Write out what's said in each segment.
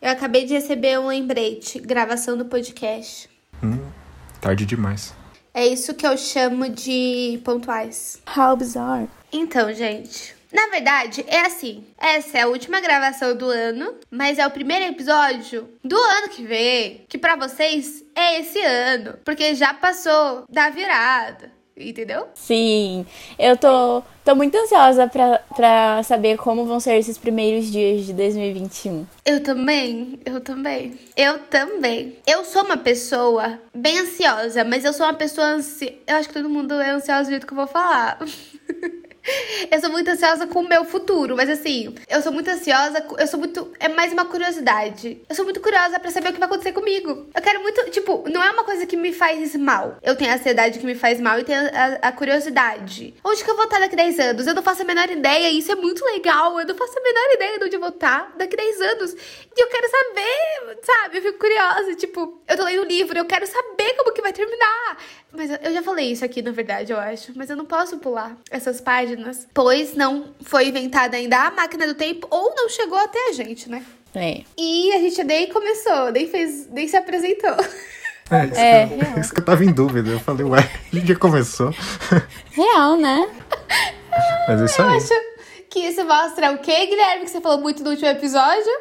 Eu acabei de receber um lembrete, gravação do podcast. Hum, tarde demais. É isso que eu chamo de pontuais. How bizarre. Então, gente, na verdade, é assim. Essa é a última gravação do ano, mas é o primeiro episódio do ano que vem, que para vocês é esse ano, porque já passou da virada. Entendeu? Sim, eu tô, tô muito ansiosa pra, pra saber como vão ser esses primeiros dias de 2021. Eu também, eu também. Eu também. Eu sou uma pessoa bem ansiosa, mas eu sou uma pessoa ansi... Eu acho que todo mundo é ansioso do jeito que eu vou falar. Eu sou muito ansiosa com o meu futuro, mas assim, eu sou muito ansiosa, eu sou muito. É mais uma curiosidade. Eu sou muito curiosa para saber o que vai acontecer comigo. Eu quero muito. Tipo, não é uma coisa que me faz mal. Eu tenho a ansiedade que me faz mal e tenho a, a curiosidade. Onde que eu vou estar daqui 10 anos? Eu não faço a menor ideia, isso é muito legal. Eu não faço a menor ideia de onde eu vou estar daqui 10 anos. E eu quero saber, sabe? Eu fico curiosa. Tipo, eu tô lendo um livro, eu quero saber como que vai terminar. Mas eu já falei isso aqui, na verdade, eu acho. Mas eu não posso pular essas páginas, pois não foi inventada ainda a máquina do tempo ou não chegou até a gente, né? É. E a gente nem começou, nem fez, nem se apresentou. É, isso, É, que, eu, isso que eu tava em dúvida. Eu falei, ué, a gente já começou. Real, né? Mas é isso aí. Acho que isso mostra o quê, Guilherme? Que você falou muito no último episódio?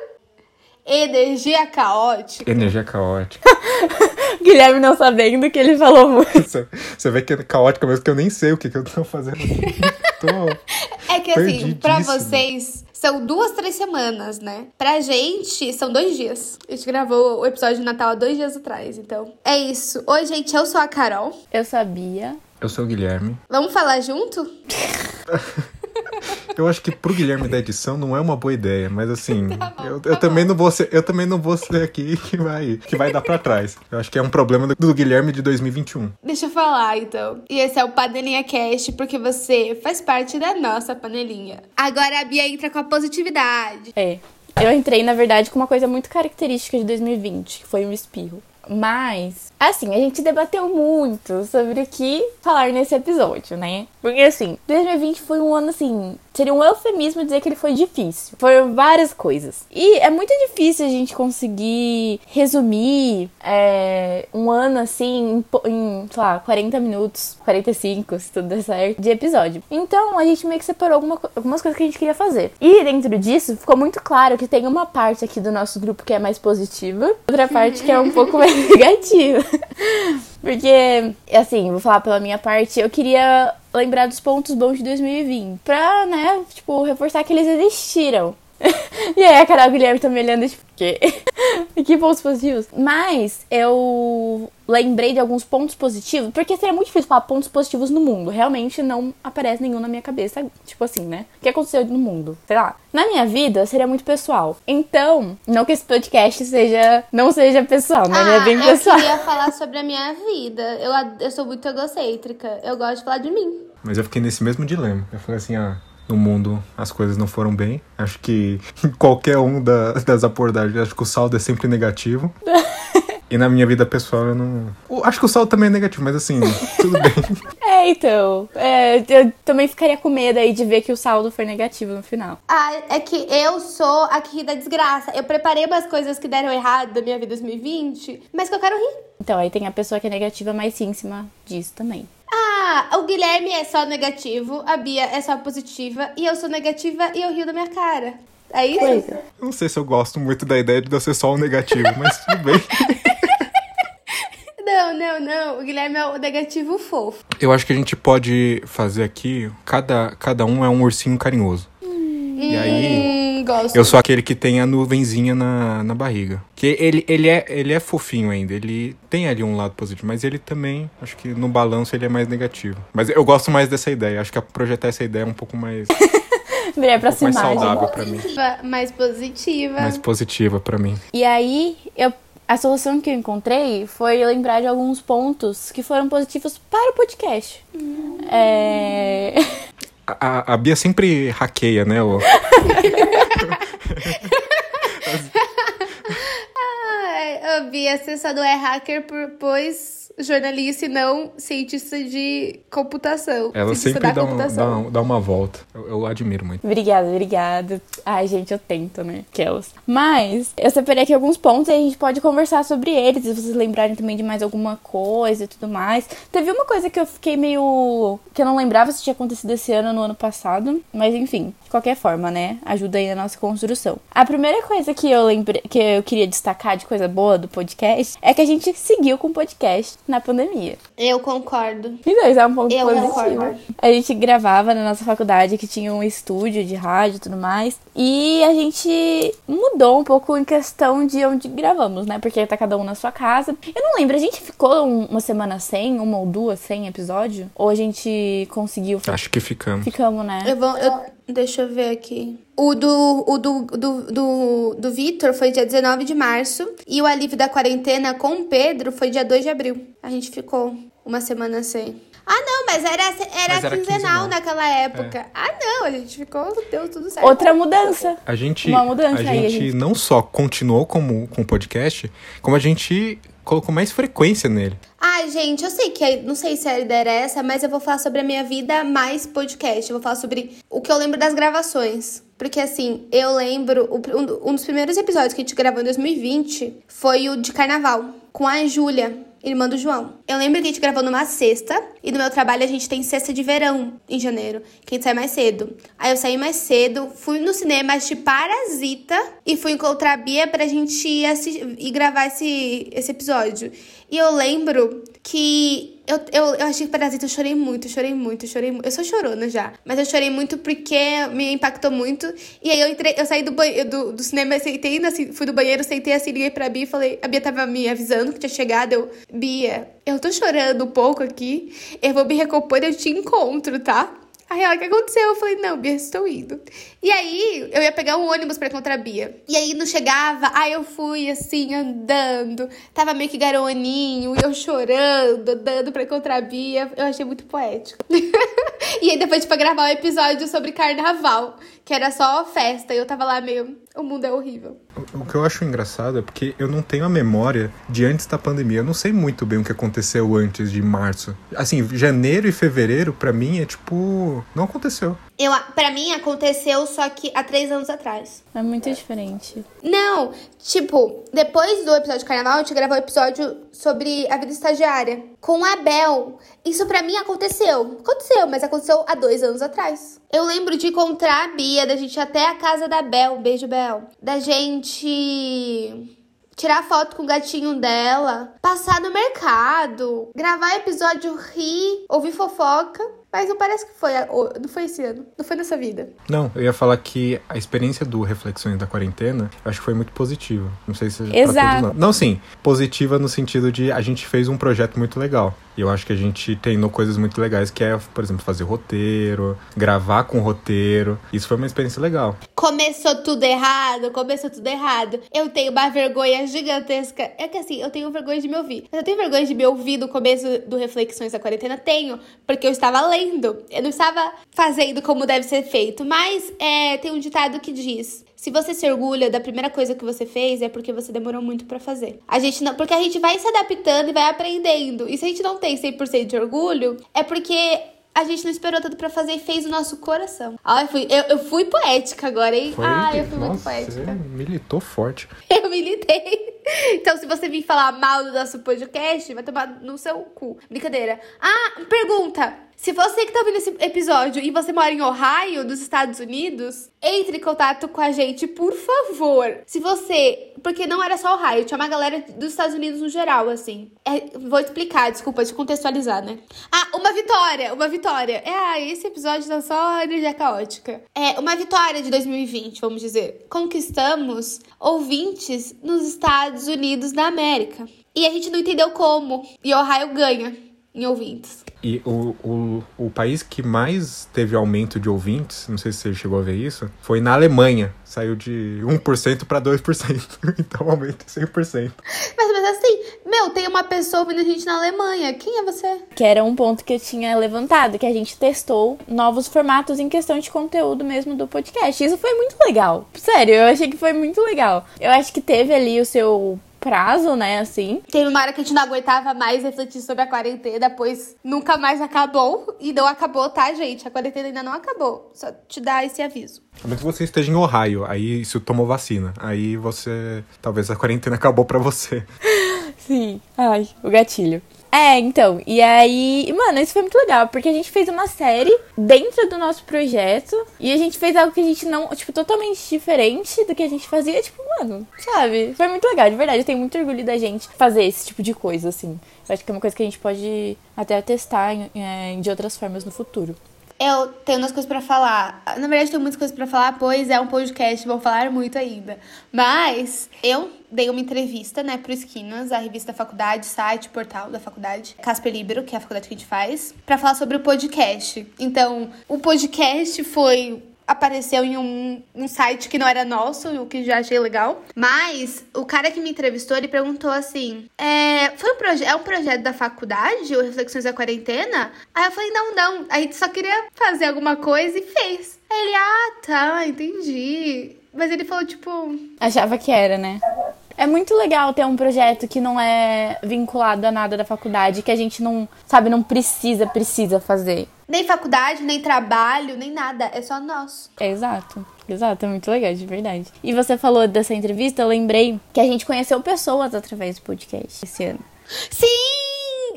Energia caótica. Energia caótica. Guilherme não sabendo que ele falou muito. Você, você vê que é caótica mesmo, que eu nem sei o que, que eu tô fazendo aqui. Tô... É que assim, pra vocês são duas, três semanas, né? Pra gente são dois dias. A gente gravou o episódio de Natal há dois dias atrás, então. É isso. Oi, gente, eu sou a Carol. Eu sabia. Eu sou o Guilherme. Vamos falar junto? Eu acho que pro Guilherme da edição não é uma boa ideia, mas assim, Tá bom, eu, tá eu também não vou ser, eu também não vou ser aqui que vai, que vai dar pra trás. Eu acho que é um problema do, do Guilherme de 2021. Deixa eu falar, então. E esse é o Panelinha Cast, porque você faz parte da nossa panelinha. Agora a Bia entra com a positividade. É. Eu entrei, na verdade, com uma coisa muito característica de 2020, que foi um espirro. Mas, assim, a gente debateu muito sobre o que falar nesse episódio, né? Porque, assim, 2020 foi um ano, assim, seria um eufemismo dizer que ele foi difícil. Foram várias coisas. E é muito difícil a gente conseguir resumir é, um ano, assim, em, em, sei lá, 40 minutos, 45, se tudo der certo, de episódio. Então, a gente meio que separou alguma algumas coisas que a gente queria fazer. E dentro disso, ficou muito claro que tem uma parte aqui do nosso grupo que é mais positiva, outra parte que é um pouco mais negativa. Porque, assim, vou falar pela minha parte, eu queria lembrar dos pontos bons de 2020. Pra, né, tipo, reforçar que eles existiram. e aí a Carol Guilherme tá me olhando, tipo, quê? que pontos positivos? Mas eu lembrei de alguns pontos positivos, porque seria muito difícil falar pontos positivos no mundo. Realmente não aparece nenhum na minha cabeça, tipo assim, né? O que aconteceu no mundo? Sei lá. Na minha vida, seria muito pessoal. Então, não que esse podcast seja, não seja pessoal, né? Ele é bem eu pessoal. queria falar sobre a minha vida. Eu, eu sou muito egocêntrica. Eu gosto de falar de mim. Mas eu fiquei nesse mesmo dilema. Eu falei assim, ah, no mundo as coisas não foram bem. Acho que em qualquer um da- das abordagens, acho que o saldo é sempre negativo. E na minha vida pessoal eu não. Acho que o saldo também é negativo, mas assim, tudo bem. É, então. é, eu também ficaria com medo aí de ver que o saldo foi negativo no final. Ah, é que eu sou a que ri da desgraça. Eu preparei umas coisas que deram errado da minha vida em 2020, mas que eu quero rir. Então, aí tem a pessoa que é negativa, em cima disso também. Ah, o Guilherme é só negativo, a Bia é só positiva, e eu sou negativa e eu rio da minha cara. É isso? É. Eu não sei se eu gosto muito da ideia de eu ser só o negativo, mas tudo bem. Não, não, não. O Guilherme é o negativo fofo. Eu acho que a gente pode fazer aqui, cada, cada um é um ursinho carinhoso. E aí, Hum, gosto. eu sou aquele que tem a nuvenzinha na, na barriga. Que ele, ele, é, ele é fofinho ainda, ele tem ali um lado positivo, mas ele também, acho que no balanço ele é mais negativo. Mas eu gosto mais dessa ideia, acho que projetar essa ideia é um pouco mais, um Virei pra mais cima. saudável pra mim. Positiva, mais positiva. Mais positiva pra mim. E aí, eu, a solução que eu encontrei foi lembrar de alguns pontos que foram positivos para o podcast. É... A, a- a Bia sempre hackeia, né? O, Ai, ô, Bia, é hacker por, pois jornalista e não cientista de computação. Ela cientista sempre dá, um- computação. dá, dá uma volta. Eu, eu admiro muito. Obrigada, obrigada. Ai, gente, eu tento, né? Kels. Mas eu separei aqui alguns pontos e a gente pode conversar sobre eles. Se vocês lembrarem também de mais alguma coisa e tudo mais. Teve uma coisa que eu fiquei meio. que eu não lembrava se tinha acontecido esse ano ou no ano passado. Mas enfim, de qualquer forma, né? Ajuda aí na nossa construção. A primeira coisa que eu lembrei, que eu queria destacar de coisa boa do podcast é que a gente seguiu com o podcast na pandemia. Eu concordo. Então, isso é um ponto Eu positivo. concordo. A gente gravava na nossa faculdade que tinha um estúdio de rádio e tudo mais. E a gente mudou um pouco em questão de onde gravamos, né? Porque tá cada um na sua casa. Eu não lembro, a gente ficou um- uma semana sem, uma ou duas sem episódio? Ou a gente conseguiu? Acho que ficamos. Ficamos, né? Eu vou. eu- deixa eu ver aqui. O do, o do, do, do, do Vitor foi dia 19 de março. E o alívio da quarentena com o Pedro foi dia 2 de abril. A gente ficou uma semana sem. Ah, não, mas era, era, Mas era quinzenal, quinzenal. naquela época. Ah, não, a gente ficou, deu tudo certo. Outra mudança. A gente, Uma mudança a aí, a gente gente- não só continuou como, com o podcast, como a gente colocou mais frequência nele. Gente, eu sei que é- não sei se a ideia era essa, mas eu vou falar sobre a minha vida mais podcast. Eu vou falar sobre o que eu lembro das gravações. Porque assim, eu lembro. um dos primeiros episódios que a gente gravou em 2020 foi o de carnaval, com a Júlia, irmã do João. Eu lembro que a gente gravou numa sexta, e no meu trabalho a gente tem sexta de verão em janeiro, que a gente sai mais cedo. Aí eu saí mais cedo, fui no cinema assistir Parasita e fui encontrar a Bia pra gente ir, assi- ir gravar esse, esse episódio. E eu lembro que eu, eu, eu achei Parasita, eu chorei muito, chorei muito, chorei muito. Eu sou chorona já, mas eu chorei muito porque me impactou muito. E aí eu entrei, eu saí do, banhe- do, do cinema, na, fui do banheiro, sentei assim, liguei pra Bia e falei, a Bia tava me avisando que tinha chegado, eu, Bia, eu tô chorando um pouco aqui, eu vou me recompor eu te encontro, tá? Aí ela, o que aconteceu? Eu falei, não, Bia, estou indo. E aí, eu ia pegar um ônibus pra encontrar a Bia. E aí, não chegava, aí eu fui, assim, andando. Tava meio que garoninho, e eu chorando, andando pra encontrar a Bia. Eu achei muito poético. e aí, depois foi gravar um episódio sobre carnaval, que era só festa. E eu tava lá meio, o mundo é horrível. O- que eu acho engraçado é porque eu não tenho a memória de antes da pandemia. Eu não sei muito bem o que aconteceu antes de março. Assim, janeiro e fevereiro, pra mim, é tipo. Não aconteceu. Eu, pra mim, aconteceu só que há três anos atrás. É muito diferente. Não, tipo, depois do episódio de carnaval, a gente gravou um episódio sobre a vida estagiária com a Bel. Isso pra mim aconteceu. Aconteceu, mas aconteceu há dois anos atrás. Eu lembro de encontrar a Bia, da gente ir até a casa da Bel. Beijo, Bel. Da gente tirar foto com o gatinho dela, passar no mercado, gravar episódio, rir, ouvir fofoca. Mas não parece que foi. Não foi esse ano. Não foi nessa vida. Não, eu ia falar que a experiência do Reflexões da Quarentena, eu acho que foi muito positiva. Não sei se é Exato. todos não. Não, sim, positiva no sentido de a gente fez um projeto muito legal. E eu acho que a gente treinou coisas muito legais, que é, por exemplo, fazer roteiro, gravar com roteiro. Isso foi uma experiência legal. Começou tudo errado, começou tudo errado. Eu tenho uma vergonha gigantesca. É que assim, eu tenho vergonha de me ouvir. Mas eu tenho vergonha de me ouvir no começo do Reflexões da Quarentena? Tenho, porque eu estava lendo. Eu não estava fazendo como deve ser feito. Mas é, tem um ditado que diz. Se você se orgulha da primeira coisa que você fez, é porque você demorou muito pra fazer. A gente não, porque a gente vai se adaptando e vai aprendendo. E se a gente não tem 100% de orgulho, é porque a gente não esperou tanto pra fazer e fez o nosso coração. Ai, eu fui, eu, eu fui poética agora, hein? Foi, Ai, eu fui muito nossa, você poética. militou forte. Eu militei. Então, se você vir falar mal do nosso podcast, vai tomar no seu cu. Brincadeira. Ah, pergunta. Se você que tá ouvindo esse episódio e você mora em Ohio, dos Estados Unidos, entre em contato com a gente, por favor. Se você. Porque não era só Ohio, tinha uma galera dos Estados Unidos no geral, assim. É, vou explicar, desculpa, eu contextualizar, né? Ah, uma vitória, uma vitória. É, ah, esse episódio tá só energia caótica. É, uma vitória de 2020, vamos dizer. Conquistamos ouvintes nos Estados Unidos da América. E a gente não entendeu como. E Ohio ganha em ouvintes. E o, o, o país que mais teve aumento de ouvintes, não sei se você chegou a ver isso, foi na Alemanha. Saiu de 1% para 2%. Então aumento 100%. Mas, mas assim, meu, tem uma pessoa ouvindo a gente na Alemanha. Quem é você? Que era um ponto que eu tinha levantado, que a gente testou novos formatos em questão de conteúdo mesmo do podcast. Isso foi muito legal. Sério, eu achei que foi muito legal. Eu acho que teve ali o seu prazo, né, assim. Teve uma hora que a gente não aguentava mais refletir sobre a quarentena, pois nunca mais acabou. E não acabou, tá, gente? A quarentena ainda não acabou. Só te dar esse aviso. A menos que você esteja em Ohio, aí isso tomou vacina. Aí você. Talvez a quarentena acabou pra você. Sim. Ai, o gatilho. É, então, e aí, mano, isso foi muito legal, porque a gente fez uma série dentro do nosso projeto e a gente fez algo que a gente não, tipo, totalmente diferente do que a gente fazia, tipo, mano, sabe? Foi muito legal, de verdade, eu tenho muito orgulho da gente fazer esse tipo de coisa, assim. Eu acho que é uma coisa que a gente pode até testar em, em, de outras formas no futuro. Eu tenho umas coisas para falar. Na verdade, tenho muitas coisas para falar, pois é um podcast, vou falar muito ainda. Mas eu dei uma entrevista, né, pro Esquinas, a revista da faculdade, site, portal da faculdade, Casper Libero, que é a faculdade que a gente faz, para falar sobre o podcast. Então, o podcast foi apareceu em um, um site que não era nosso, o que já achei legal. Mas o cara que me entrevistou, ele perguntou assim: é, foi um é um projeto da faculdade, o Reflexões da Quarentena? Aí eu falei, não, não, a gente só queria fazer alguma coisa e fez. Aí ele, ah, tá, entendi. Mas ele falou, tipo. Achava que era, né? É muito legal ter um projeto que não é vinculado a nada da faculdade, que a gente não, sabe, não precisa, precisa fazer. Nem faculdade, nem trabalho, nem nada. É só nosso. É, exato. Exato, é muito legal, de verdade. E você falou dessa entrevista, eu lembrei que a gente conheceu pessoas através do podcast esse ano. Sim!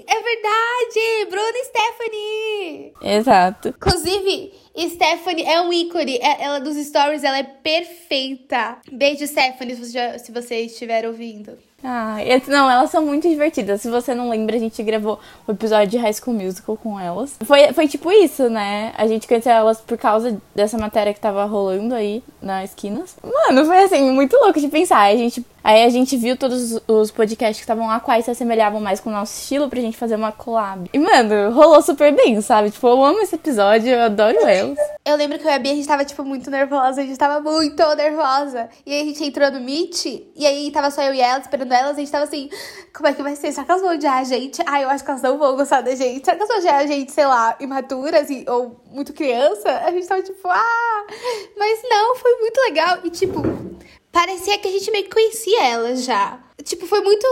É verdade! Bruna e Stephanie! Exato. Inclusive, Stephanie é um ícone. É, ela dos stories, ela é perfeita. Beijo, Stephanie, se você, se você estiver ouvindo. Ah, não, elas são muito divertidas. Se você não lembra, a gente gravou o um episódio de High School Musical com elas. Foi, foi tipo isso, né? A gente conheceu elas por causa dessa matéria que tava rolando aí nas esquinas. Mano, foi assim, muito louco de pensar. A gente Aí a gente viu todos os podcasts que estavam lá, quais se assemelhavam mais com o nosso estilo pra gente fazer uma collab. E, mano, rolou super bem, sabe? Tipo, eu amo esse episódio, eu adoro eles. Eu lembro que eu e a Bia, a gente tava, tipo, muito nervosa, a gente tava muito nervosa. E aí a gente entrou no Meet, e aí tava só eu e ela esperando elas, a gente tava assim, como é que vai ser? Será que elas vão odiar a gente? Ah, eu acho que elas não vão gostar da gente. Será que elas vão odiar a gente, sei lá, imaturas e, ou muito criança? A gente tava tipo, ah! Mas não, foi muito legal. E, tipo, parecia que a gente meio que conhecia ela já. Tipo, foi muito,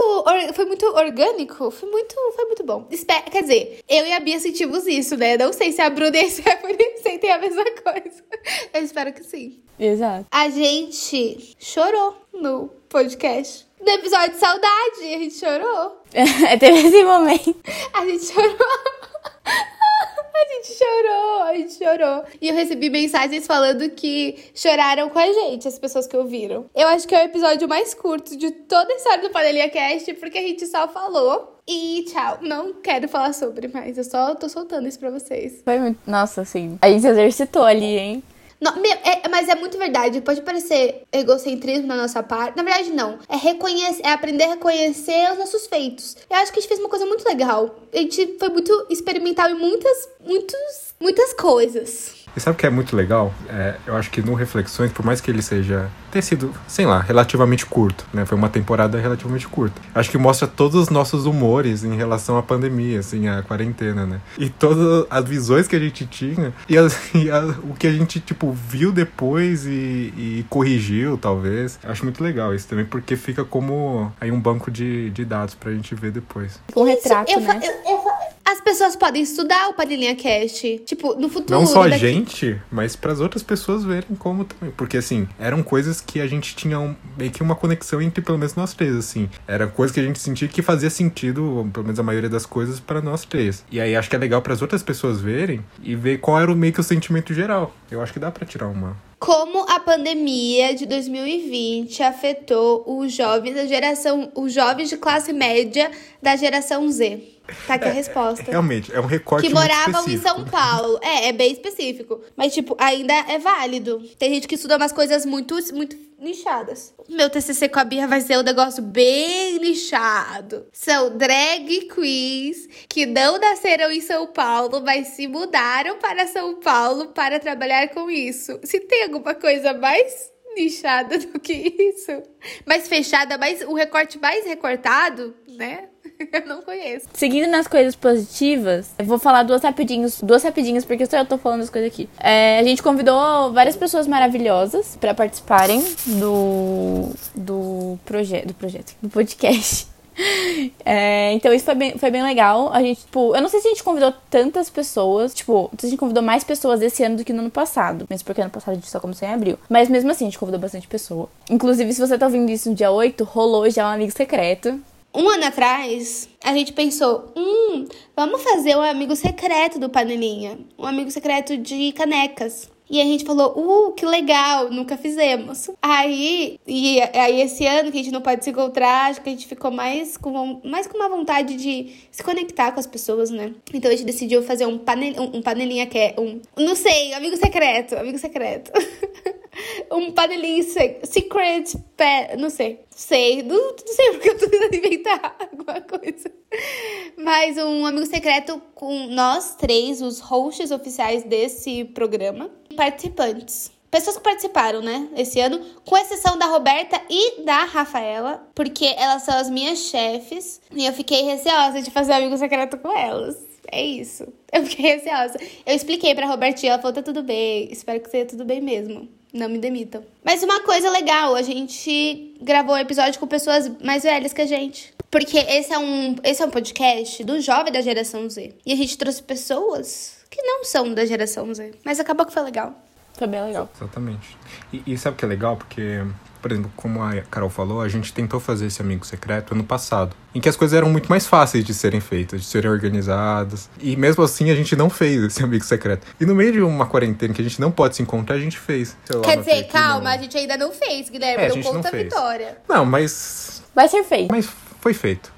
foi muito orgânico, foi muito, foi muito bom. Quer dizer, eu e a Bia sentimos isso, né? Não sei se a Bruna e a Stephanie sentem a mesma coisa. Eu espero que sim. Exato. A gente chorou no podcast. No episódio de saudade, a gente chorou. Teve esse momento. A gente chorou. A gente chorou, a gente chorou. E eu recebi mensagens falando que choraram com a gente, as pessoas que ouviram. Eu acho que é o episódio mais curto de toda a história do Panelinha Cast, porque a gente só falou. E tchau. Não quero falar sobre, mas eu só tô soltando isso pra vocês. Foi muito. Nossa, assim. A gente exercitou ali, hein? Não, é, mas é muito verdade. Pode parecer egocentrismo na nossa parte. Na verdade, não. É reconhecer, é aprender a reconhecer os nossos feitos. Eu acho que a gente fez uma coisa muito legal. A gente foi muito experimental em muitas, muitos, muitas coisas. E sabe o que é muito legal? É, eu acho que no Reflexões, por mais que ele seja ter sido, sei lá, relativamente curto, né? Foi uma temporada relativamente curta. Acho que mostra todos os nossos humores em relação à pandemia, assim, à quarentena, né? E todas as visões que a gente tinha e, as, e a, o que a gente, tipo, viu depois e, e, corrigiu, talvez. Acho muito legal isso também, porque fica como aí um banco de, de dados pra gente ver depois. Um retrato, isso, eu, né? Eu, eu, as pessoas podem estudar o Panelinha Cast. Tipo, no futuro. Não só a gente, mas para as outras pessoas verem como também. Porque, assim, eram coisas que a gente tinha um, meio que uma conexão entre pelo menos nós três, assim. Era coisa que a gente sentia que fazia sentido, pelo menos a maioria das coisas, para nós três. E aí acho que é legal para as outras pessoas verem e ver qual era o meio que o sentimento geral. Eu acho que dá para tirar uma, como a pandemia de 2020 afetou os jovens da geração, os jovens de classe média da geração Z. Tá aqui a é, resposta. É, realmente, é um recorte Que moravam em São Paulo. É, é bem específico. Mas, tipo, ainda é válido. Tem gente que estuda umas coisas muito, muito nichadas. Meu TCC com a Bia vai ser um negócio bem nichado. São drag queens que não nasceram em São Paulo, mas se mudaram para São Paulo para trabalhar com isso. Se tem alguma coisa mais nichada do que isso, mais fechada, mais o recorte mais recortado, né? eu não conheço. Seguindo nas coisas positivas, eu vou falar duas rapidinhos, duas rapidinhas, porque só eu tô falando as coisas aqui. É, a gente convidou várias pessoas maravilhosas pra participarem do, do, proje do projeto, do podcast. É, então isso foi bem, foi bem legal. A gente, tipo, eu não sei se a gente convidou tantas pessoas, tipo, se a gente convidou mais pessoas esse ano do que no ano passado. Mesmo porque ano passado a gente só começou em abril. Mas mesmo assim, a gente convidou bastante pessoa. Inclusive, se você tá ouvindo isso no dia 8, rolou já um amigo secreto. Um ano atrás, a gente pensou, hum, vamos fazer um amigo secreto do Panelinha. Um amigo secreto de canecas. E a gente falou, uh, que legal, nunca fizemos. Aí, e aí esse ano que a gente não pode se encontrar, acho que a gente ficou mais com, mais com uma vontade de se conectar com as pessoas, né? Então a gente decidiu fazer um, panel, um, um panelinha que é um, não sei, amigo secreto, amigo secreto. um panelinho secret, pet, não sei. Sei, não, não sei porque eu tô tentando inventar alguma coisa. Mas um amigo secreto com nós três, os hosts oficiais desse programa, participantes. Pessoas que participaram, né, esse ano, com exceção da Roberta e da Rafaela, porque elas são as minhas chefes e eu fiquei receosa de fazer amigo secreto com elas. É isso. Eu fiquei receosa. Eu expliquei pra Robertinha, ela falou: tá tudo bem, espero que seja tudo bem mesmo. Não me demitam. Mas uma coisa legal, a gente gravou um episódio com pessoas mais velhas que a gente. Porque esse é um, esse é um podcast do jovem da geração Z. E a gente trouxe pessoas que não são da geração Z. Mas acabou que foi legal. Foi bem legal. Exatamente. E, e sabe o que é legal? Porque por exemplo, como a Carol falou, a gente tentou fazer esse amigo secreto ano passado, em que as coisas eram muito mais fáceis de serem feitas, de serem organizadas. E mesmo assim a gente não fez esse amigo secreto. E no meio de uma quarentena que a gente não pode se encontrar, a gente fez. Lá, Quer dizer, calma, no... a gente ainda não fez, Guilherme, é, não conta a vitória. Não, mas. Vai ser feito. Mas foi feito.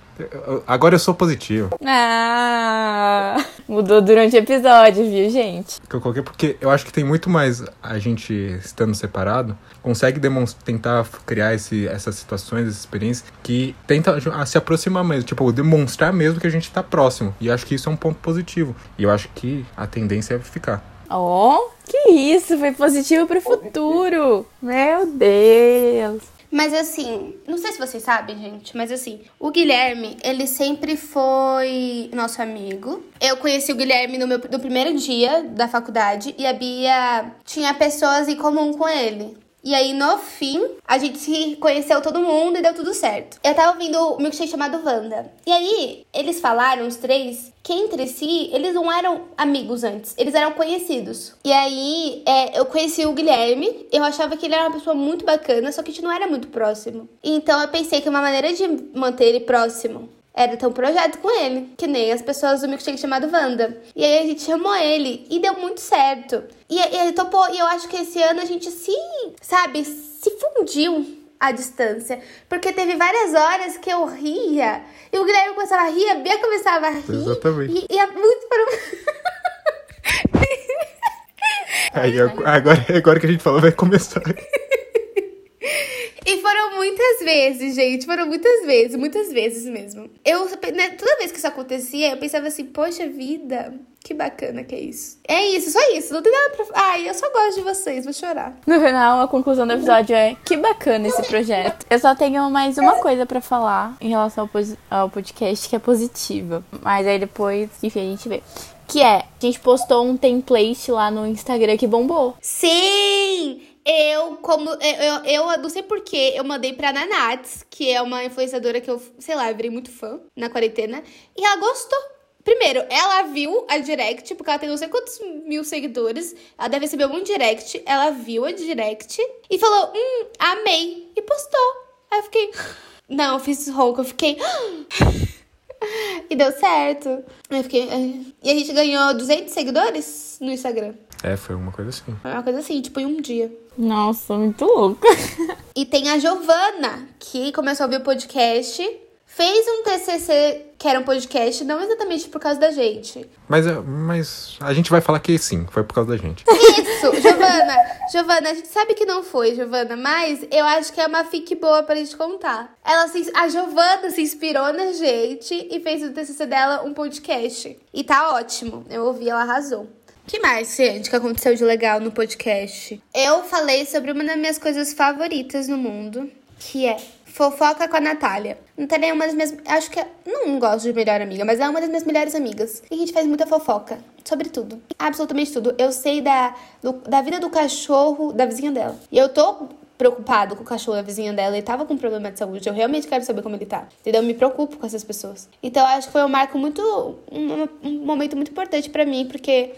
Agora eu sou positivo. Ah, mudou durante o episódio, viu, gente? Que eu coloquei porque eu acho que tem muito mais a gente estando separado, consegue tentar criar esse, essas situações, essas experiências que tenta se aproximar mesmo, tipo, demonstrar mesmo que a gente tá próximo. E acho que isso é um ponto positivo. E eu acho que a tendência é ficar. Oh, que isso, foi positivo pro futuro. Meu Deus. Mas assim, não sei se vocês sabem, gente, mas assim, o Guilherme, ele sempre foi nosso amigo. Eu conheci o Guilherme no meu no primeiro dia da faculdade e a Bia tinha pessoas em comum com ele. E aí, no fim, a gente se conheceu todo mundo e deu tudo certo. Eu tava ouvindo o milkshake chamado Wanda. E aí, eles falaram, os três, que entre si, eles não eram amigos antes, eles eram conhecidos. E aí, é, eu conheci o Guilherme, eu achava que ele era uma pessoa muito bacana, só que a gente não era muito próximo. Então, eu pensei que uma maneira de manter ele próximo era ter um projeto com ele, que nem as pessoas do milkshake chamado Wanda. E aí a gente chamou ele e deu muito certo. E, e ele topou, e eu acho que esse ano a gente se, sabe, se fundiu à distância. Porque teve várias horas que eu ria, e o Guilherme começava a rir, a Bia começava a rir. Exatamente. E, e é muito para. Aí, agora, agora que a gente falou, vai começar. E foram muitas vezes, gente. Foram muitas vezes, muitas vezes mesmo. Eu, né, toda vez que isso acontecia, eu pensava assim, poxa vida, que bacana que é isso. É isso, só isso. Não tem nada pra. Ai, eu só gosto de vocês, vou chorar. No final, a conclusão do episódio é que bacana esse projeto. Eu só tenho mais uma coisa para falar em relação ao, ao podcast que é positiva. Mas aí depois, enfim, a gente vê. Que é, a gente postou um template lá no Instagram que bombou. Sim! Eu, como. Eu, eu, eu não sei porquê, eu mandei pra Nanats, que é uma influenciadora que eu, sei lá, eu virei muito fã na quarentena. E ela gostou. Primeiro, ela viu a direct, porque ela tem não sei quantos mil seguidores. Ela deve receber um direct. Ela viu a direct e falou: Hum, amei. E postou. Aí eu fiquei. Não, eu fiz ronco, eu fiquei. e deu certo. Eu fiquei. E a gente ganhou 200 seguidores no Instagram. É, foi uma coisa assim. Foi uma coisa assim, tipo, em um dia. Nossa, muito louco. e tem a Giovana, que começou a ouvir o podcast, fez um TCC que era um podcast, não exatamente por causa da gente. Mas, é, mas a gente vai falar que sim, foi por causa da gente. Isso, Giovana. Giovana, a gente sabe que não foi, Giovana, mas eu acho que é uma fic boa pra gente contar. Ela se, a Giovana se inspirou na gente e fez o TCC dela um podcast. E tá ótimo. Eu ouvi, ela arrasou que mais, gente, que aconteceu de legal no podcast? Eu falei sobre uma das minhas coisas favoritas no mundo, que é Fofoca com a Natália. Natália é uma das minhas. Acho que. É, não gosto de melhor amiga, mas é uma das minhas melhores amigas. E a gente faz muita fofoca. Sobre tudo. Absolutamente tudo. Eu sei da, do, da vida do cachorro da vizinha dela. E eu tô preocupado com o cachorro da vizinha dela e tava com problema de saúde. Eu realmente quero saber como ele tá. Entendeu? Eu me preocupo com essas pessoas. Então acho que foi um marco muito. Um, um momento muito importante para mim, porque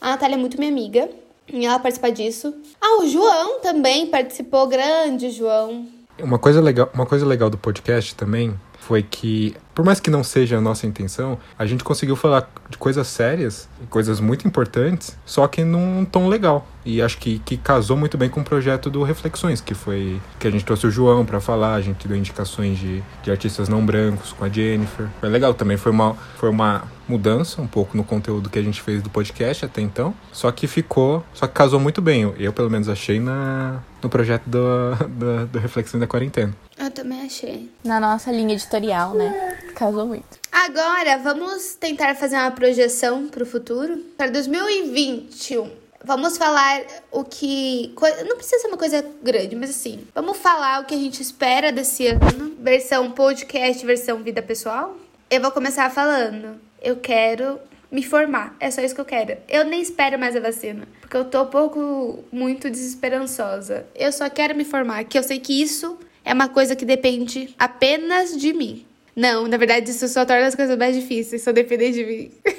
a Natália é muito minha amiga. E ela participa disso. Ah, o João também participou. Grande, João. Uma coisa legal, uma coisa legal do podcast também foi que, por mais que não seja a nossa intenção, a gente conseguiu falar de coisas sérias, coisas muito importantes, só que num tom legal. E acho que, que casou muito bem com o projeto do Reflexões, que foi que a gente trouxe o João para falar, a gente deu indicações de, de artistas não brancos com a Jennifer. Foi legal também, foi uma, foi uma mudança um pouco no conteúdo que a gente fez do podcast até então, só que ficou, só que casou muito bem. Eu, pelo menos achei na, no projeto do, do, do Reflexões da Quarentena. Eu também achei. Na nossa linha editorial, né? Casou muito. Agora, vamos tentar fazer uma projeção para o futuro. Para 2021. Vamos falar o que. Não precisa ser uma coisa grande, mas assim. Vamos falar o que a gente espera desse ano. Versão podcast, versão vida pessoal. Eu vou começar falando. Eu quero me formar. É só isso que eu quero. Eu nem espero mais a vacina, porque eu tô um pouco muito desesperançosa. Eu só quero me formar, que eu sei que isso é uma coisa que depende apenas de mim. Não, na verdade, isso só torna as coisas mais difíceis, só depender de mim.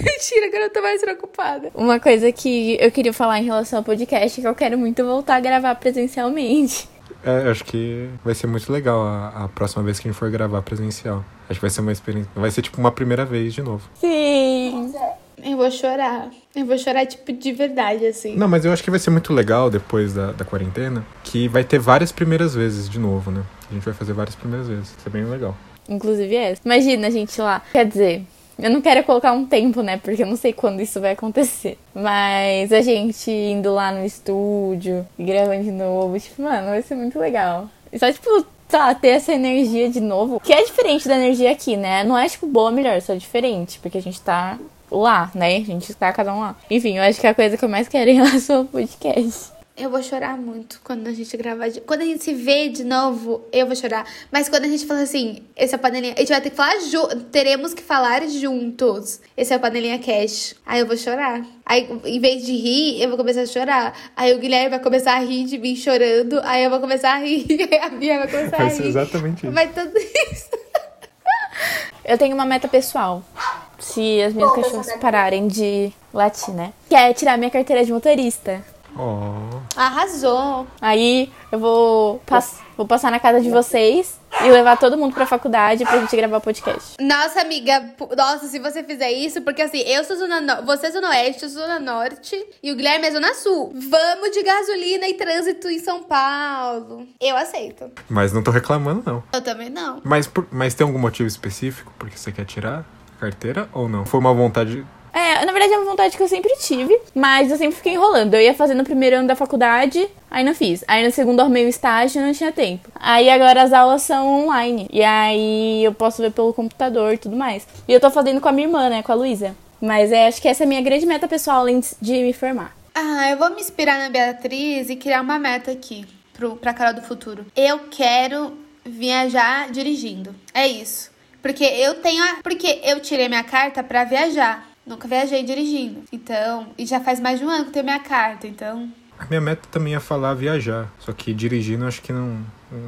Mentira, agora eu tô mais preocupada. Uma coisa que eu queria falar em relação ao podcast é que eu quero muito voltar a gravar presencialmente. É, acho que vai ser muito legal a, a, próxima vez que a gente for gravar presencial. Acho que vai ser uma experiência. Vai ser tipo uma primeira vez de novo. Sim. Eu vou chorar. Eu vou chorar, tipo, de verdade, assim. Não, mas eu acho que vai ser muito legal depois da, da quarentena. Que vai ter várias primeiras vezes de novo, né? A gente vai fazer várias primeiras vezes. Isso é bem legal. Inclusive essa. Imagina a gente lá. Quer dizer, eu não quero colocar um tempo, né? Porque eu não sei quando isso vai acontecer. Mas a gente indo lá no estúdio e gravando de novo, tipo, mano, vai ser muito legal. E só, tipo, tá, ter essa energia de novo, que é diferente da energia aqui, né? Não é, tipo, boa ou melhor, só diferente, porque a gente tá lá, né? A gente tá cada um lá. Enfim, eu acho que é a coisa que eu mais quero em relação ao podcast. Eu vou chorar muito quando a gente gravar. De... Quando a gente se vê de novo, eu vou chorar. Mas quando a gente fala assim, esse é o panelinha. A gente vai ter que falar junto. Teremos que falar juntos. Esse é o panelinha cash. Aí eu vou chorar. Aí, em vez de rir, eu vou começar a chorar. Aí o Guilherme vai começar a rir de mim chorando. Aí eu vou começar a rir. Aí a Bia vai começar vai a rir. Vai ser exatamente isso. Vai tudo isso. Eu tenho uma meta pessoal. Se as minhas cachorras pararem de latir, né? Que é tirar minha carteira de motorista. Oh. Arrasou. Aí eu vou, pass vou passar na casa de vocês e levar todo mundo pra faculdade pra gente gravar o podcast. Nossa, amiga, nossa, se você fizer isso, porque assim, eu sou zona no... você é zona oeste, eu sou zona norte e o Guilherme é zona sul. Vamos de gasolina e trânsito em São Paulo. Eu aceito. Mas não tô reclamando, não. Eu também não. Mas, por... Mas tem algum motivo específico porque você quer tirar carteira ou não? Foi uma vontade é, na verdade é uma vontade que eu sempre tive, mas eu sempre fiquei enrolando. Eu ia fazer no primeiro ano da faculdade, aí não fiz. Aí no segundo arrumei o estágio e não tinha tempo. Aí agora as aulas são online. E aí eu posso ver pelo computador e tudo mais. E eu tô fazendo com a minha irmã, né, com a Luísa. Mas é, acho que essa é a minha grande meta pessoal, além de me formar. Ah, eu vou me inspirar na Beatriz e criar uma meta aqui pro, pra Carol do Futuro. Eu quero viajar dirigindo. É isso. Porque eu tenho. A, porque eu tirei minha carta para viajar. Nunca viajei dirigindo. Então, e já faz mais de um ano que eu tenho minha carta, então. A minha meta também é falar viajar. Só que dirigindo acho que não.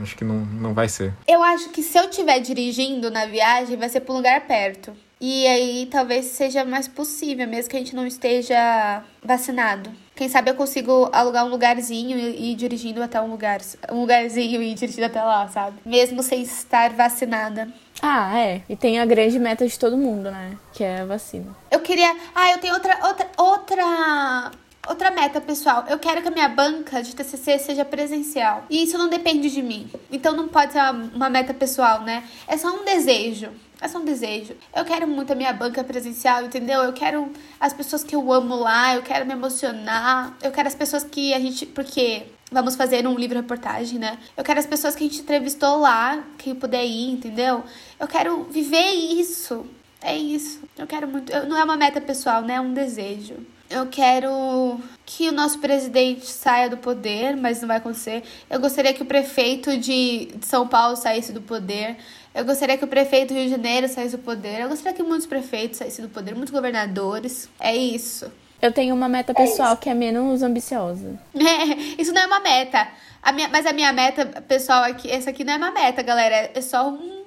Acho que não, não vai ser. Eu acho que se eu estiver dirigindo na viagem, vai ser pra um lugar perto. E aí talvez seja mais possível, mesmo que a gente não esteja vacinado. Quem sabe eu consigo alugar um lugarzinho e ir dirigindo até um lugar. Um lugarzinho e ir dirigindo até lá, sabe? Mesmo sem estar vacinada. Ah, é. E tem a grande meta de todo mundo, né? Que é a vacina. Eu queria. Ah, eu tenho outra. outra, outra... Outra meta, pessoal, eu quero que a minha banca de TCC seja presencial. E isso não depende de mim. Então não pode ser uma, uma meta pessoal, né? É só um desejo. É só um desejo. Eu quero muito a minha banca presencial, entendeu? Eu quero as pessoas que eu amo lá, eu quero me emocionar. Eu quero as pessoas que a gente. Porque vamos fazer um livro reportagem, né? Eu quero as pessoas que a gente entrevistou lá, que puder ir, entendeu? Eu quero viver isso. É isso. Eu quero muito. Eu, não é uma meta pessoal, né? É um desejo. Eu quero que o nosso presidente saia do poder, mas não vai acontecer. Eu gostaria que o prefeito de São Paulo saísse do poder. Eu gostaria que o prefeito do Rio de Janeiro saísse do poder. Eu gostaria que muitos prefeitos saíssem do poder, muitos governadores. É isso. Eu tenho uma meta pessoal que é menos ambiciosa. É, isso não é uma meta. A minha, mas a minha meta pessoal aqui, essa aqui não é uma meta, galera. É só um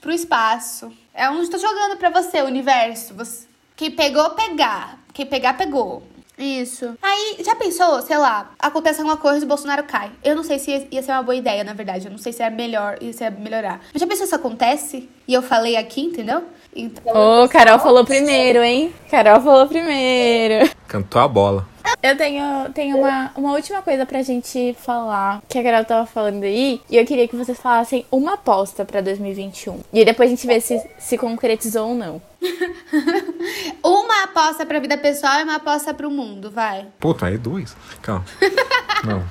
pro espaço. É um estou jogando para você, universo. Você, quem pegou, pegar. Quem pegar, pegou. Isso. Aí, já pensou, sei lá, acontece alguma coisa e o Bolsonaro cai. Eu não sei se ia ser uma boa ideia, na verdade. Eu não sei se é melhor, se é melhorar. Mas já pensou se isso acontece? E eu falei aqui, entendeu? Então, Ô, oh, Carol falou primeiro, hein? Carol falou primeiro. Cantou a bola. Eu tenho, tenho uma, uma última coisa pra gente falar, que a Carol tava falando aí, e eu queria que vocês falassem uma aposta pra 2021. E depois a gente vê se se concretizou ou não. uma aposta pra vida pessoal e uma aposta pro mundo, vai. Puta, aí duas. Calma. não.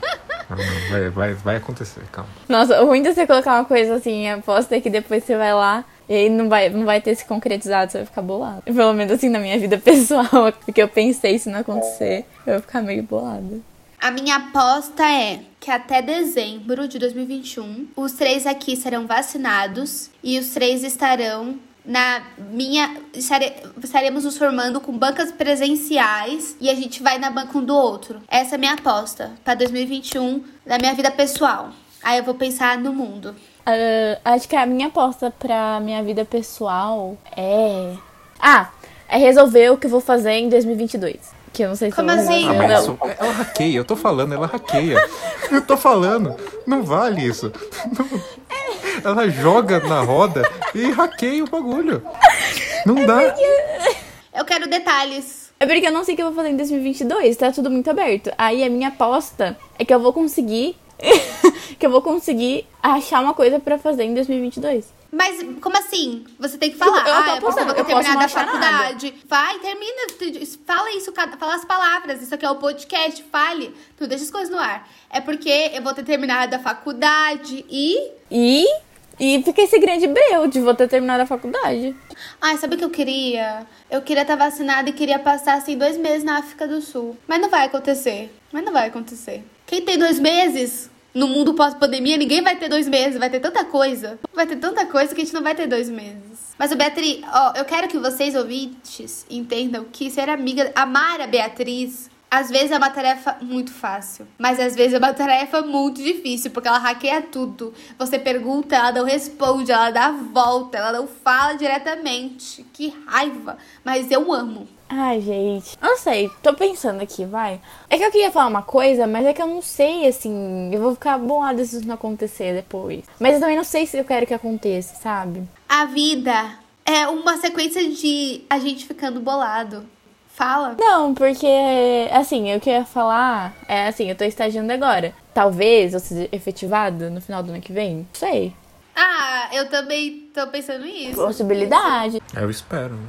Não, não, vai, vai, vai acontecer, calma. Nossa, o ruim de você colocar uma coisa assim, aposta é que depois você vai lá e aí não vai, não vai ter se concretizado, você vai ficar bolado. Pelo menos assim na minha vida pessoal, porque eu pensei se não acontecer, eu vou ficar meio bolada. A minha aposta é que até dezembro de 2021, os três aqui serão vacinados e os três estarão na minha. Estaremos nos formando com bancas presenciais e a gente vai na banca um do outro. Essa é a minha aposta para 2021 da minha vida pessoal. Aí eu vou pensar no mundo. Uh, acho que a minha aposta pra minha vida pessoal é. Ah, é resolver o que eu vou fazer em 2022. Que eu não sei se Como eu vou assim? Ah, mas isso, ela hackeia, eu tô falando, ela hackeia. Eu tô falando, não vale isso. Não, ela joga na roda e hackeia o bagulho. Não dá. Eu quero detalhes. É porque eu não sei o que eu vou fazer em 2022, tá tudo muito aberto. Aí a minha aposta é que eu vou conseguir que eu vou conseguir achar uma coisa para fazer em 2022. Mas como assim? Você tem que falar. Eu, eu tô ah, apostando, eu, eu terminar da faculdade. Nada. Vai, termina. Fala isso, fala as palavras. Isso aqui é o podcast, fale. Tu deixa as coisas no ar. É porque eu vou ter terminado a faculdade e. E? E fica esse grande breu de vou ter terminado a faculdade. Ai, sabe o que eu queria? Eu queria estar vacinada e queria passar assim dois meses na África do Sul. Mas não vai acontecer. Mas não vai acontecer. Quem tem dois meses no mundo pós-pandemia, ninguém vai ter dois meses, vai ter tanta coisa. Vai ter tanta coisa que a gente não vai ter dois meses. Mas o Beatriz, ó, eu quero que vocês ouvintes entendam que ser amiga, amar a Beatriz, às vezes é uma tarefa muito fácil, mas às vezes é uma tarefa muito difícil, porque ela hackeia tudo. Você pergunta, ela não responde, ela dá a volta, ela não fala diretamente. Que raiva! Mas eu amo. Ai, gente. Não sei, tô pensando aqui, vai. É que eu queria falar uma coisa, mas é que eu não sei, assim. Eu vou ficar bolada se isso não acontecer depois. Mas eu também não sei se eu quero que aconteça, sabe? A vida é uma sequência de a gente ficando bolado. Fala. Não, porque, assim, eu queria falar. É assim, eu tô estagiando agora. Talvez eu seja efetivado no final do ano que vem. Não sei. Ah, eu também tô pensando nisso. Possibilidade. Eu espero.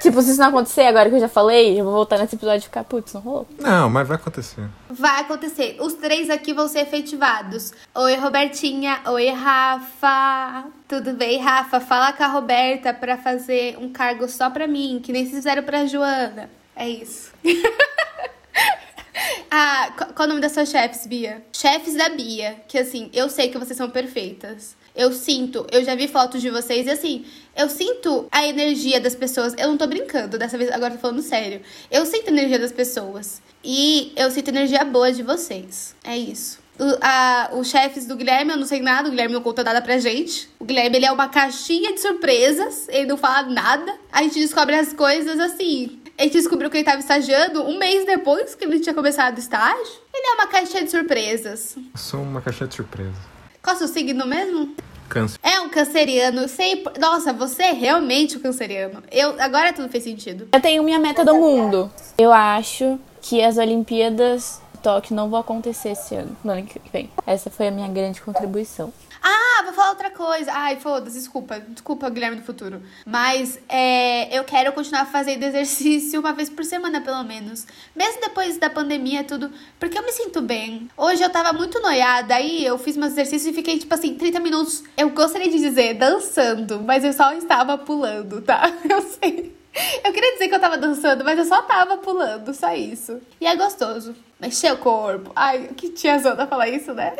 Tipo, se isso não acontecer agora que eu já falei, eu vou voltar nesse episódio e ficar, putz, não rolou. Não, mas vai acontecer. Vai acontecer. Os três aqui vão ser efetivados. Oi, Robertinha. Oi, Rafa. Tudo bem, Rafa? Fala com a Roberta pra fazer um cargo só pra mim, que nem fizeram pra Joana. É isso. ah, qual o nome das suas chefes, Bia? Chefes da Bia. Que assim, eu sei que vocês são perfeitas. Eu sinto, eu já vi fotos de vocês e assim, eu sinto a energia das pessoas. Eu não tô brincando, dessa vez agora tô falando sério. Eu sinto a energia das pessoas. E eu sinto a energia boa de vocês. É isso. O, a, os chefes do Guilherme, eu não sei nada, o Guilherme não conta nada pra gente. O Guilherme, ele é uma caixinha de surpresas, ele não fala nada. A gente descobre as coisas assim. A gente descobriu que ele estava estagiando um mês depois que ele tinha começado o estágio. Ele é uma caixinha de surpresas. Eu sou uma caixinha de surpresas. Qual é o seu signo mesmo? Câncer. É um canceriano. Sei, nossa, você é realmente um canceriano. Eu, agora tudo fez sentido. Eu tenho minha meta do mundo. Eu acho que as Olimpíadas de Tóquio não vão acontecer esse ano, no ano que vem. Essa foi a minha grande contribuição. Ah, vou falar outra coisa. Ai, foda-se, desculpa. Desculpa, Guilherme do Futuro. Mas é, eu quero continuar fazendo exercício uma vez por semana, pelo menos. Mesmo depois da pandemia tudo. Porque eu me sinto bem. Hoje eu tava muito noiada, aí eu fiz meus exercícios e fiquei, tipo assim, 30 minutos. Eu gostaria de dizer dançando, mas eu só estava pulando, tá? Eu sei. Eu queria dizer que eu tava dançando, mas eu só tava pulando, só isso. E é gostoso. Mexer o corpo. Ai, que tia Zona falar isso, né?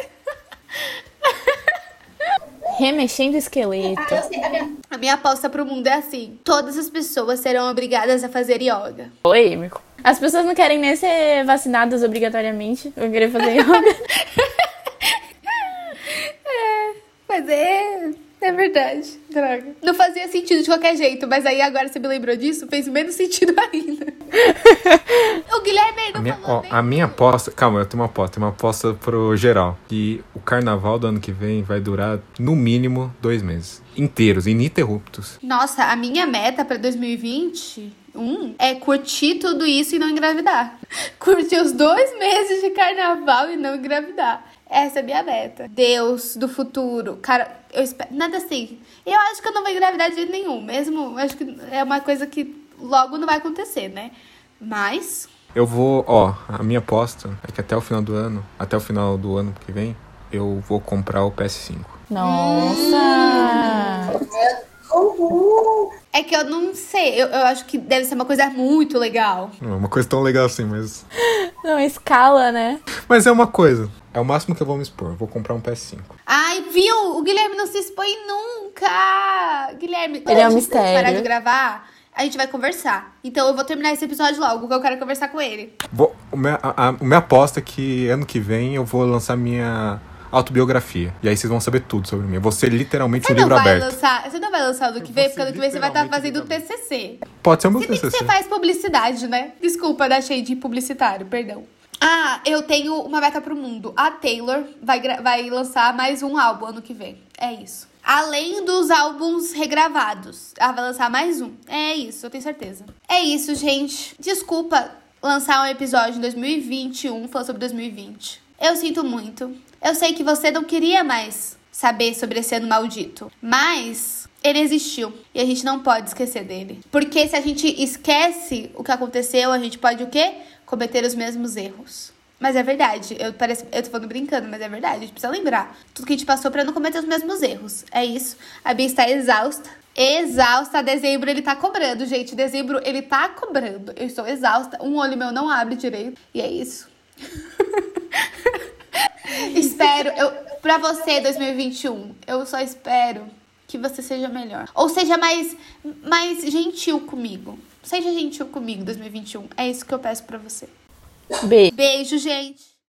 Remexendo esqueleto. Ah, sei. A minha, a minha aposta pro mundo é assim: todas as pessoas serão obrigadas a fazer yoga. Polêmico. As pessoas não querem nem ser vacinadas obrigatoriamente. Eu queria fazer yoga. Mas é. É verdade. Droga. Não fazia sentido de qualquer jeito, mas aí agora você me lembrou disso, fez menos sentido ainda. o Guilherme não A minha, falou ó, a minha aposta. Calma, eu tenho uma aposta. Uma aposta pro geral. Que o carnaval do ano que vem vai durar no mínimo dois meses. Inteiros, ininterruptos. Nossa, a minha meta pra 2021 é curtir tudo isso e não engravidar. Curtir os dois meses de carnaval e não engravidar. Essa é a minha meta. Deus do futuro. Cara, eu espero. Nada assim. Eu acho que eu não vou engravidar de jeito nenhum. Mesmo, eu acho que é uma coisa que logo não vai acontecer, né? Mas. Eu vou, ó, a minha aposta é que até o final do ano, até o final do ano que vem, eu vou comprar o PS5. Nossa! É que eu não sei. Eu, eu acho que deve ser uma coisa muito legal. Não é uma coisa tão legal assim, mas. Não, escala, né? Mas é uma coisa. É o máximo que eu vou me expor. Eu vou comprar um PS5. Ai, viu? O Guilherme não se expõe nunca. Guilherme, Ele é um mistério. parar de gravar, a gente vai conversar. Então eu vou terminar esse episódio logo, porque eu quero conversar com ele. Vou, o a, a, o minha aposta é que ano que vem eu vou lançar minha autobiografia. E aí vocês vão saber tudo sobre mim. Eu vou ser literalmente Você um livro aberto. lançar. Você não vai lançar ano que Eu vem, porque ano ser que vem você vai estar fazendo o TCC. Pode ser o meu que TCC. você faz publicidade, né? Desculpa, dar cheio de publicitário, perdão. Ah, eu tenho uma meta pro mundo. A Taylor vai, vai lançar mais um álbum ano que vem. É isso. Além dos álbuns regravados. Ela vai lançar mais um. É isso, eu tenho certeza. É isso, gente. Desculpa lançar um episódio em 2021, falando sobre 2020. Eu sinto muito. Eu sei que você não queria mais saber sobre esse ano maldito. Mas ele existiu e a gente não pode esquecer dele. Porque se a gente esquece o que aconteceu, a gente pode o quê? Cometer os mesmos erros. Mas é verdade, eu, parece, eu tô falando brincando, mas é verdade, a gente precisa lembrar tudo que a gente passou pra não cometer os mesmos erros. É isso. A Bia está exausta. Exausta. Dezembro ele tá cobrando, gente. Dezembro ele tá cobrando. Eu estou exausta. Um olho meu não abre direito. E é isso. espero, eu, pra você, 2021, eu só espero que você seja melhor. Ou seja mais, mais gentil comigo. Seja gentil comigo, 2021. É isso que eu peço pra você. Beijo. Beijo, gente.